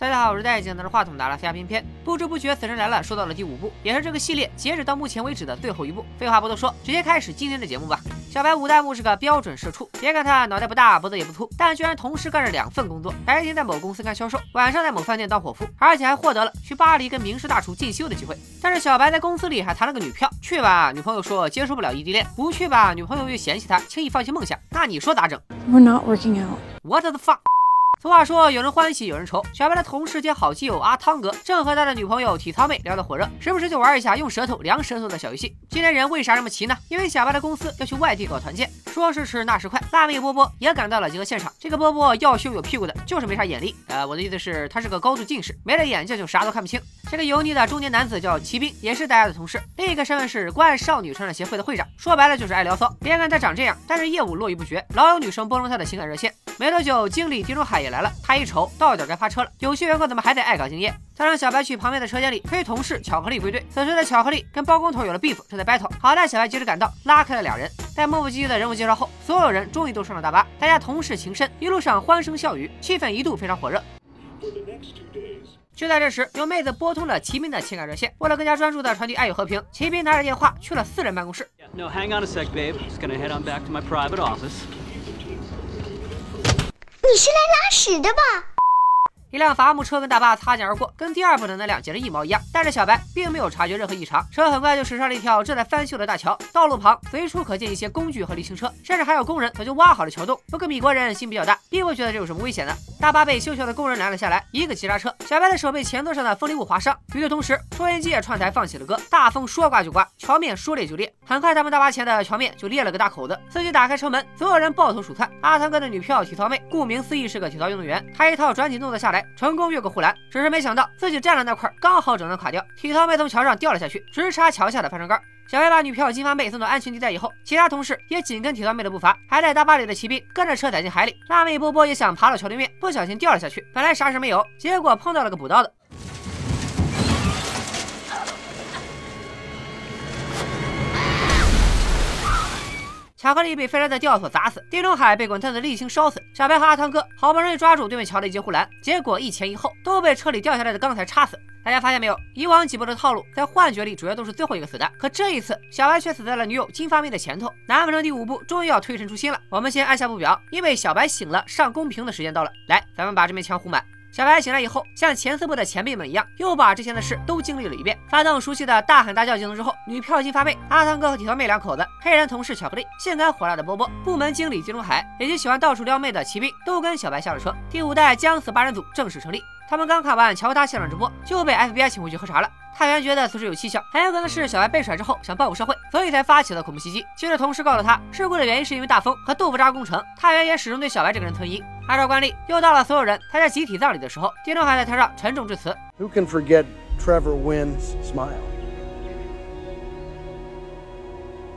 大家好，我是戴眼镜拿着话筒的拉斯加片片。不知不觉，《死神来了》说到了第五部，也是这个系列截止到目前为止的最后一部。废话不多说，直接开始今天的节目吧。小白五代目是个标准社畜，别看他脑袋不大，脖子也不粗，但居然同时干着两份工作：白天在某公司干销售，晚上在某饭店当伙夫，而且还获得了去巴黎跟名师大厨进修的机会。但是小白在公司里还谈了个女票，去吧，女朋友说接受不了异地恋；不去吧，女朋友又嫌弃他轻易放弃梦想。那你说咋整？We're not working out. What the fuck? 俗话说，有人欢喜有人愁。小白的同事兼好基友阿汤哥正和他的女朋友体操妹聊得火热，时不时就玩一下用舌头量舌头的小游戏。今天人为啥这么齐呢？因为小白的公司要去外地搞团建，说时迟那时快，辣妹波波也赶到了集合现场。这个波波要胸有屁股的，就是没啥眼力。呃，我的意思是，他是个高度近视，没了眼镜就啥都看不清。这个油腻的中年男子叫骑兵，也是大家的同事。另一个身份是关爱少女成长协会的会长，说白了就是爱聊骚。别看他长这样，但是业务络绎不绝，老有女生拨通他的情感热线。没多久，经理地中海也来了，他一瞅。到点该发车了，有些员工怎么还在爱岗敬业？他让小白去旁边的车间里推同事巧克力归队。此时的巧克力跟包工头有了 beef，正在 battle。好在小白及时赶到，拉开了俩人。在磨磨唧唧的人物介绍后，所有人终于都上了大巴，大家同事情深，一路上欢声笑语，气氛一度非常火热。就在这时，有妹子拨通了骑兵的情感热线。为了更加专注的传递爱与和平，骑兵拿着电话去了私人办公室。No, hang on a sec, babe. Just gonna head on back to my private office. 你是来拉屎的吧？一辆伐木车跟大巴擦肩而过，跟第二部的那辆简直一毛一样。但是小白并没有察觉任何异常，车很快就驶上了一条正在翻修的大桥。道路旁随处可见一些工具和沥青车，甚至还有工人早就挖好了桥洞。不过米国人心比较大，并不觉得这有什么危险的。大巴被修桥的工人拦了下来，一个急刹车，小白的手被前座上的风力物划伤。与此同时，收音机也串台放起了歌，大风说刮就刮，桥面说裂就裂。很快，他们大巴前的桥面就裂了个大口子。司机打开车门，所有人抱头鼠窜。阿汤哥的女票体操妹，顾名思义是个体操运动员，她一套转体动作下来，成功越过护栏。只是没想到自己站的那块刚好整段垮掉，体操妹从桥上掉了下去，直插桥下的翻车杆。小黑把女票金发妹送到安全地带以后，其他同事也紧跟体操妹的步伐，还在大巴里的骑兵跟着车载进海里。辣妹波波也想爬到桥对面，不小心掉了下去，本来啥事没有，结果碰到了个补刀的。巧克力被飞来的吊索砸死，地中海被滚烫的沥青烧死。小白和阿汤哥好不容易抓住对面桥的一截护栏，结果一前一后都被车里掉下来的钢材插死。大家发现没有？以往几部的套路，在幻觉里主要都是最后一个死的，可这一次小白却死在了女友金发妹的前头。难不成第五部终于要推陈出新了？我们先按下不表，因为小白醒了，上公屏的时间到了。来，咱们把这面墙糊满。小白醒来以后，像前四部的前辈们一样，又把之前的事都经历了一遍。发动熟悉的大喊大叫技能之后，女票金发妹、阿汤哥和铁头妹两口子，黑人同事巧克力、性感火辣的波波、部门经理地中海，以及喜欢到处撩妹的骑兵，都跟小白下了车。第五代将死八人组正式成立。他们刚看完乔达现场直播，就被 FBI 请回去喝茶了。探员觉得此事有蹊跷，很有可能是小白被甩之后想报复社会，所以才发起了恐怖袭击。接着同事告诉他，事故的原因是因为大风和豆腐渣工程。探员也始终对小白这个人存疑。按照惯例，又到了所有人参加集体葬礼的时候，丁中海在台上沉重致辞。Who can forget Trevor Wynn's smile?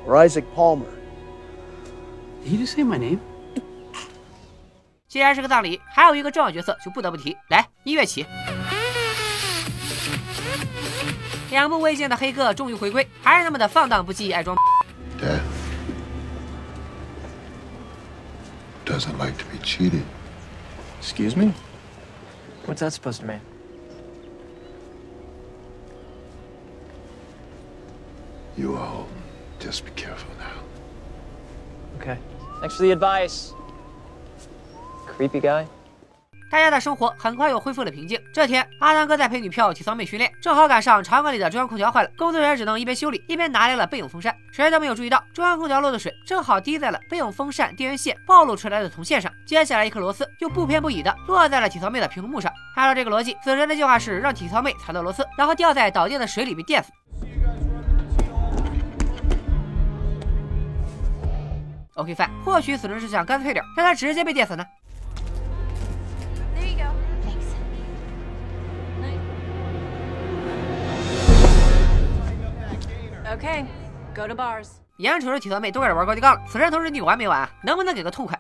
Or Isaac Palmer? Did you just say my name? 既然是个葬礼，还有一个重要角色就不得不提。来，音乐起。两部未见的黑哥终于回归，还是那么的放荡不羁，爱装。Death doesn't like to be cheated. Excuse me? What's that supposed to mean? You all just be careful now. Okay. Thanks for the advice. Creepy guy. 大家的生活很快又恢复了平静。这天，阿汤哥在陪女票体操妹训练，正好赶上场馆里的中央空调坏了，工作人员只能一边修理一边拿来了备用风扇。谁都没有注意到，中央空调漏的水正好滴在了备用风扇电源线暴露出来的铜线上。接下来，一颗螺丝又不偏不倚的落在了体操妹的屏幕上。按照这个逻辑，死神的计划是让体操妹踩到螺丝，然后掉在导电的水里被电死。OK fine，或许死神是想干脆点，让他直接被电死呢。Okay, go to bars. 眼瞅着体操妹都开始玩高低杠了，此人同时你完没完？能不能给个痛快？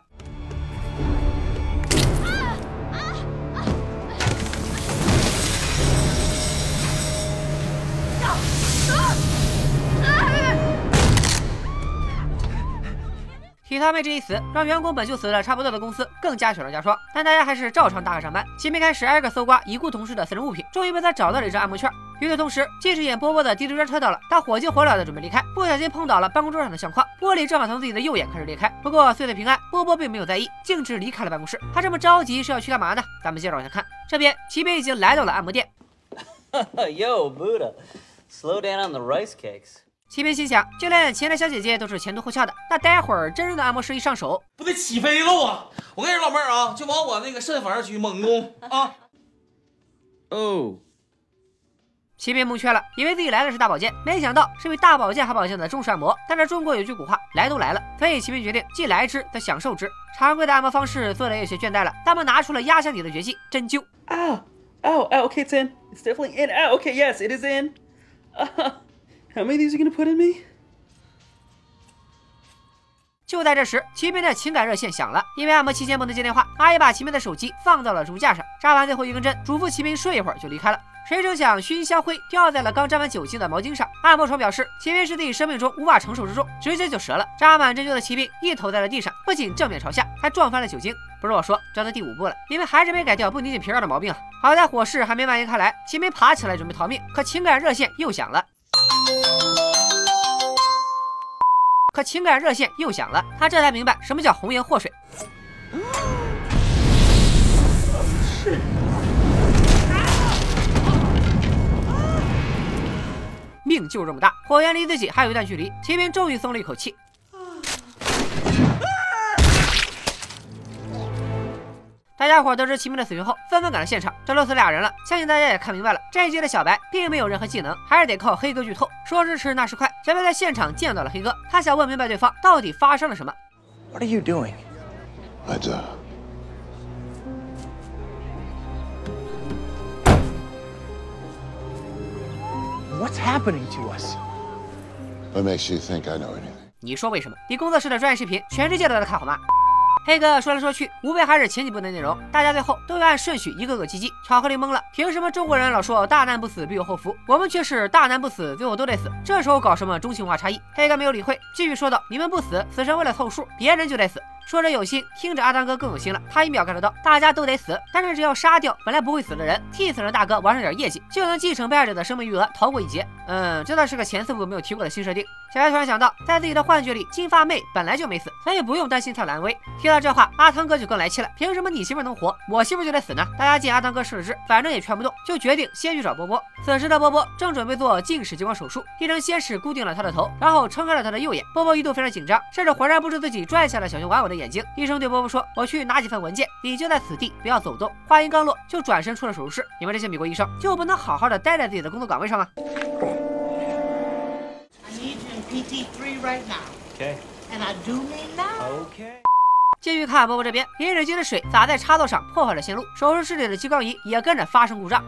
体体操妹这一死，让员工本就死的差不多的公司更加雪上加霜。但大家还是照常打卡上班。齐明开始挨个搜刮已故同事的私人物品，终于被他找到了一张按摩券。与此同时，近视眼波波的滴滴专车到了，他火急火燎的准备离开，不小心碰倒了办公桌上的相框，玻璃正好从自己的右眼开始裂开。不过岁岁平安，波波并没有在意，径直离开了办公室。他这么着急是要去干嘛呢？咱们接着往下看。这边齐明已经来到了按摩店，Yo, Buddha. Slow down on the rice cakes. 齐明心想，就连前台小姐姐都是前凸后翘的，那待会儿真正的按摩师一上手，不得起飞了啊！我跟你说，老妹儿啊，就往我那个肾房区猛攻啊！哦，齐明蒙圈了，以为自己来的是大保健，没想到是比大保健还保健的中式按摩。但是中国有句古话，来都来了，所以齐兵决定既来之则享受之。常规的按摩方式做的有些倦怠了，他们拿出了压箱底的绝技——针灸。ow, ow. Okay, it's in. It's definitely in. Oh, Okay, yes, it is in. Uh, how many of these are you gonna put in me? 就在这时，齐明的情感热线响了。因为按摩期间不能接电话，阿姨把齐明的手机放到了竹架上，扎完最后一根针，嘱咐齐明睡一会儿就离开了。谁成想，熏香灰掉在了刚沾满酒精的毛巾上。按摩床表示，齐明是自己生命中无法承受之重，直接就折了。扎满针灸的骑兵一头栽了地上，不仅正面朝下，还撞翻了酒精。不是我说，这都第五步了，你们还是没改掉不拧紧皮儿的毛病啊！好在火势还没蔓延开来，齐明爬起来准备逃命，可情感热线又响了。可情感热线又响了，他这才明白什么叫红颜祸水。命就这么大，火焰离自己还有一段距离，齐明终于松了一口气。大家伙得知齐明的死讯后，纷纷赶到现场，这都死俩人了，相信大家也看明白了，这一集的小白并没有任何技能，还是得靠黑哥剧透。说时迟，那时快，小白在现场见到了黑哥，他想问明白对方到底发生了什么。What are you doing? What's happening to us? What makes you think I know anything? 你说为什么？你工作室的专业视频，全世界都在看好吗？黑哥说来说去，无非还是前几部的内容，大家最后都要按顺序一个个击击。巧克力懵了，凭什么中国人老说大难不死必有后福，我们却是大难不死，最后都得死？这时候搞什么中性化差异？黑哥没有理会，继续说道：“你们不死，死神为了凑数，别人就得死。”说者有心，听着阿汤哥更有心了。他一秒 get 到，大家都得死，但是只要杀掉本来不会死的人，替死人大哥完成点业绩，就能继承被害者的生命余额，逃过一劫。嗯，这倒是个前四部没有提过的新设定。小白突然想到，在自己的幻觉里，金发妹本来就没死，所以不用担心她的安危。听到这话，阿汤哥就更来气了。凭什么你媳妇能活，我媳妇就得死呢？大家见阿汤哥失了智，反正也劝不动，就决定先去找波波。此时的波波正准备做近视激光手术，医生先是固定了他的头，然后撑开了他的右眼。波波一度非常紧张，甚至浑然不知自己拽下了小熊玩偶的眼睛。医生对波波说：“我去拿几份文件，你就在此地，不要走动。”话音刚落，就转身出了手术室。你们这些美国医生就不能好好的待在自己的工作岗位上吗？I need you in PT three right now. Okay. And I do. Okay. 继续看波波这边，饮水机的水洒在插座上，破坏了线路。手术室里的激光仪也跟着发生故障。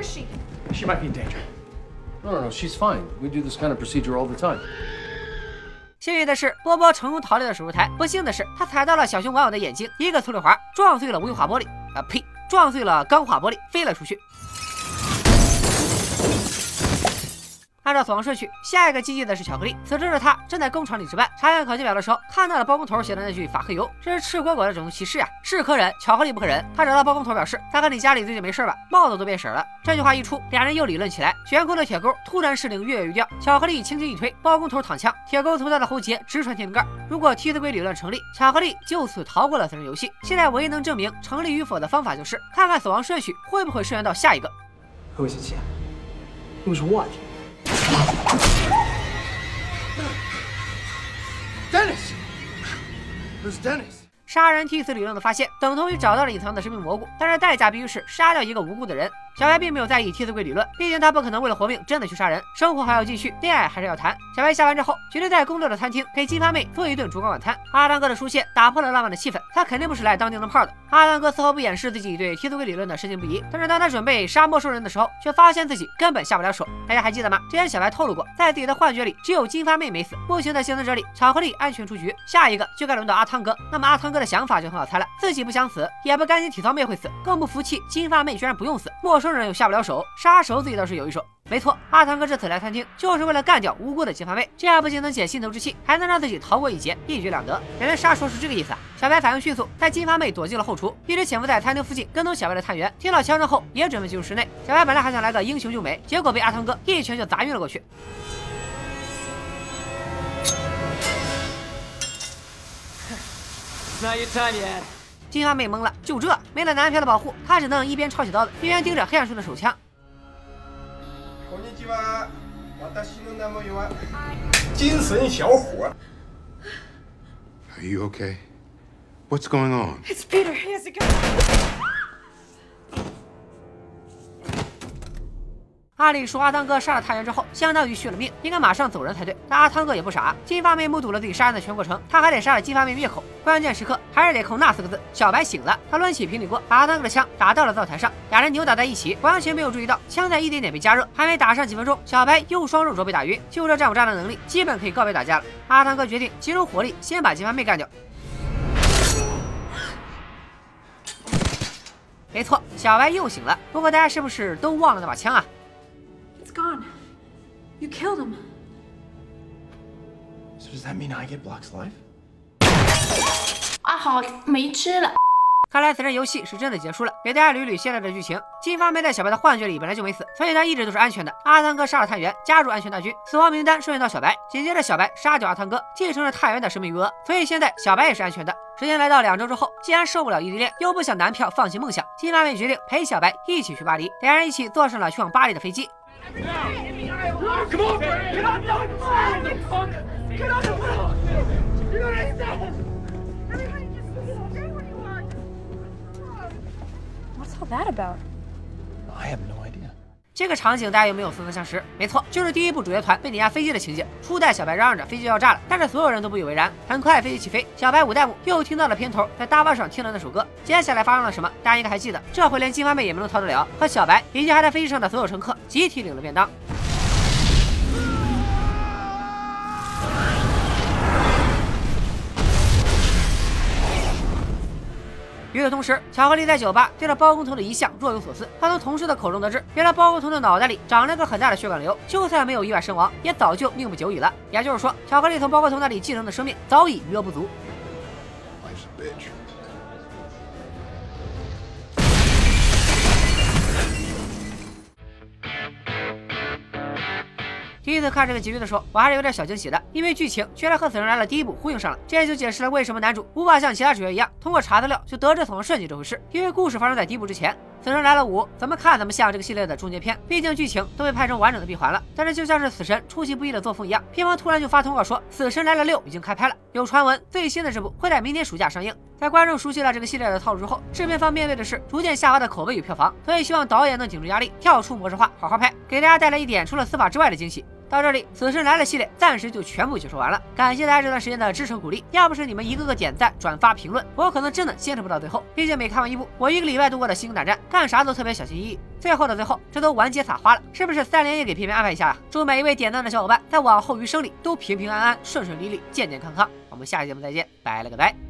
Where is she? She might be in danger. No, no, no, she's fine. We do this kind of procedure all the time. 幸运的是，波波成功逃离了手术台。不幸的是，他踩到了小熊玩偶的眼睛，一个粗溜滑，撞碎了无印化玻璃。啊呸！撞碎了钢化玻璃，飞了出去。按照死亡顺序，下一个击击的是巧克力。此时的他正在工厂里值班，查看考勤表的时候，看到了包工头写的那句“法克油”，这是赤果果的种族歧视啊！是可忍，巧克力不可忍。他找到包工头表示：“大哥，你家里最近没事吧？帽子都变色了。”这句话一出，俩人又理论起来。悬空的铁钩突然失灵，跃跃欲掉。巧克力轻轻一推，包工头躺枪，铁钩从他的喉结直穿天灵盖。如果替死鬼理论成立，巧克力就此逃过了死人游戏。现在唯一能证明成立与否的方法就是看看死亡顺序会不会顺延到下一个。Who is it, Who's what? Dennis! Who's Dennis? 杀人替死理论的发现，等同于找到了隐藏的生命蘑菇，但是代价必须是杀掉一个无辜的人。小白并没有在意替死鬼理论，毕竟他不可能为了活命真的去杀人，生活还要继续，恋爱还是要谈。小白下班之后，决定在工作的餐厅给金发妹做一顿烛光晚餐。阿汤哥的出现打破了浪漫的气氛，他肯定不是来当电灯泡的。阿汤哥丝毫不掩饰自己对替死鬼理论的深信不疑，但是当他准备杀陌生人的时候，却发现自己根本下不了手。大家还记得吗？之前小白透露过，在自己的幻觉里，只有金发妹没死。目前的幸存者里，巧克力安全出局，下一个就该轮到阿汤哥。那么阿汤哥的想法就很好猜了，自己不想死，也不甘心体操妹会死，更不服气金发妹居然不用死，陌生人又下不了手，杀手自己倒是有一手。没错，阿汤哥这次来餐厅就是为了干掉无辜的金发妹，这样不仅能解心头之气，还能让自己逃过一劫，一举两得。原来杀手是这个意思啊！小白反应迅速，在金发妹躲进了后厨，一直潜伏在餐厅附近跟踪小白的探员听到枪声后也准备进入室内。小白本来还想来个英雄救美，结果被阿汤哥一拳就砸晕了过去。Not your time yet. 金发妹懵了，就这没了男票的保护，她只能一边抄起刀子，一边盯着黑暗处的手枪。こんにちは。私の名前は精神小伙。 Are you okay? What's going on? It's Peter. He has a gun. 按理说，阿汤哥杀了探员之后，相当于续了命，应该马上走人才对。但阿汤哥也不傻，金发妹目睹了自己杀人的全过程，他还得杀了金发妹灭口。关键时刻还是得靠那四个字。小白醒了，他抡起平底锅，把阿汤哥的枪打到了灶台上，俩人扭打在一起，完全没有注意到枪在一点点被加热。还没打上几分钟，小白又双肉肘被打晕，就这战五渣的能力，基本可以告别打架了。阿汤哥决定集中火力，先把金发妹干掉。没错，小白又醒了。不过大家是不是都忘了那把枪啊？It's gone. You killed him. So does that mean I get Block's life? 阿豪没吃了。看来此人游戏是真的结束了。给大家捋捋现在的剧情：金发妹在小白的幻觉里本来就没死，所以她一直都是安全的。阿汤哥杀了探员，加入安全大军，死亡名单顺延到小白。紧接着小白杀掉阿汤哥，继承了探员的生命余额，所以现在小白也是安全的。时间来到两周之后，既然受不了异地恋，又不想男票放弃梦想，金发妹决定陪小白一起去巴黎。两人一起坐上了去往巴黎的飞机。No, come on, You know what I? Everybody just what you want. What's all that about? I have no 这个场景大家有没有似曾相识？没错，就是第一部主角团被碾压飞机的情节。初代小白嚷嚷着飞机要炸了，但是所有人都不以为然。很快飞机起飞，小白五代目又听到了片头在大巴上听的那首歌。接下来发生了什么？大家应该还记得。这回连金发妹也没能逃得了，和小白以及还在飞机上的所有乘客集体领了便当。与此同时，巧克力在酒吧对着包工头的遗像若有所思。他从同事的口中得知，原来包工头的脑袋里长了个很大的血管瘤，就算没有意外身亡，也早就命不久矣了。也就是说，巧克力从包工头那里继承的生命早已余额不足。Life's a bitch. 第一次看这个结局的时候，我还是有点小惊喜的，因为剧情居然和《死神来了》第一部呼应上了，这也就解释了为什么男主无法像其他主角一样通过查资料就得知死亡顺序这回事，因为故事发生在第一部之前。《死神来了五》怎么看怎么像这个系列的终结篇，毕竟剧情都被拍成完整的闭环了。但是就像是死神出其不意的作风一样，片方突然就发通告说《死神来了六》已经开拍了，有传闻最新的这部会在明年暑假上映。在观众熟悉了这个系列的套路之后，制片方面对的是逐渐下滑的口碑与票房，所以希望导演能顶住压力，跳出模式化，好好拍，给大家带来一点除了司法之外的惊喜。到这里，《死神来了》系列暂时就全部解说完了。感谢大家这段时间的支持鼓励，要不是你们一个个点赞、转发、评论，我可能真的坚持不到最后。毕竟每看完一部，我一个礼拜度过的心惊胆战，干啥都特别小心翼翼。最后的最后，这都完结撒花了，是不是三连也给片片安排一下啊？祝每一位点赞的小伙伴在往后余生里都平平安安、顺顺利利、健健康康。我们下期节目再见，拜了个拜。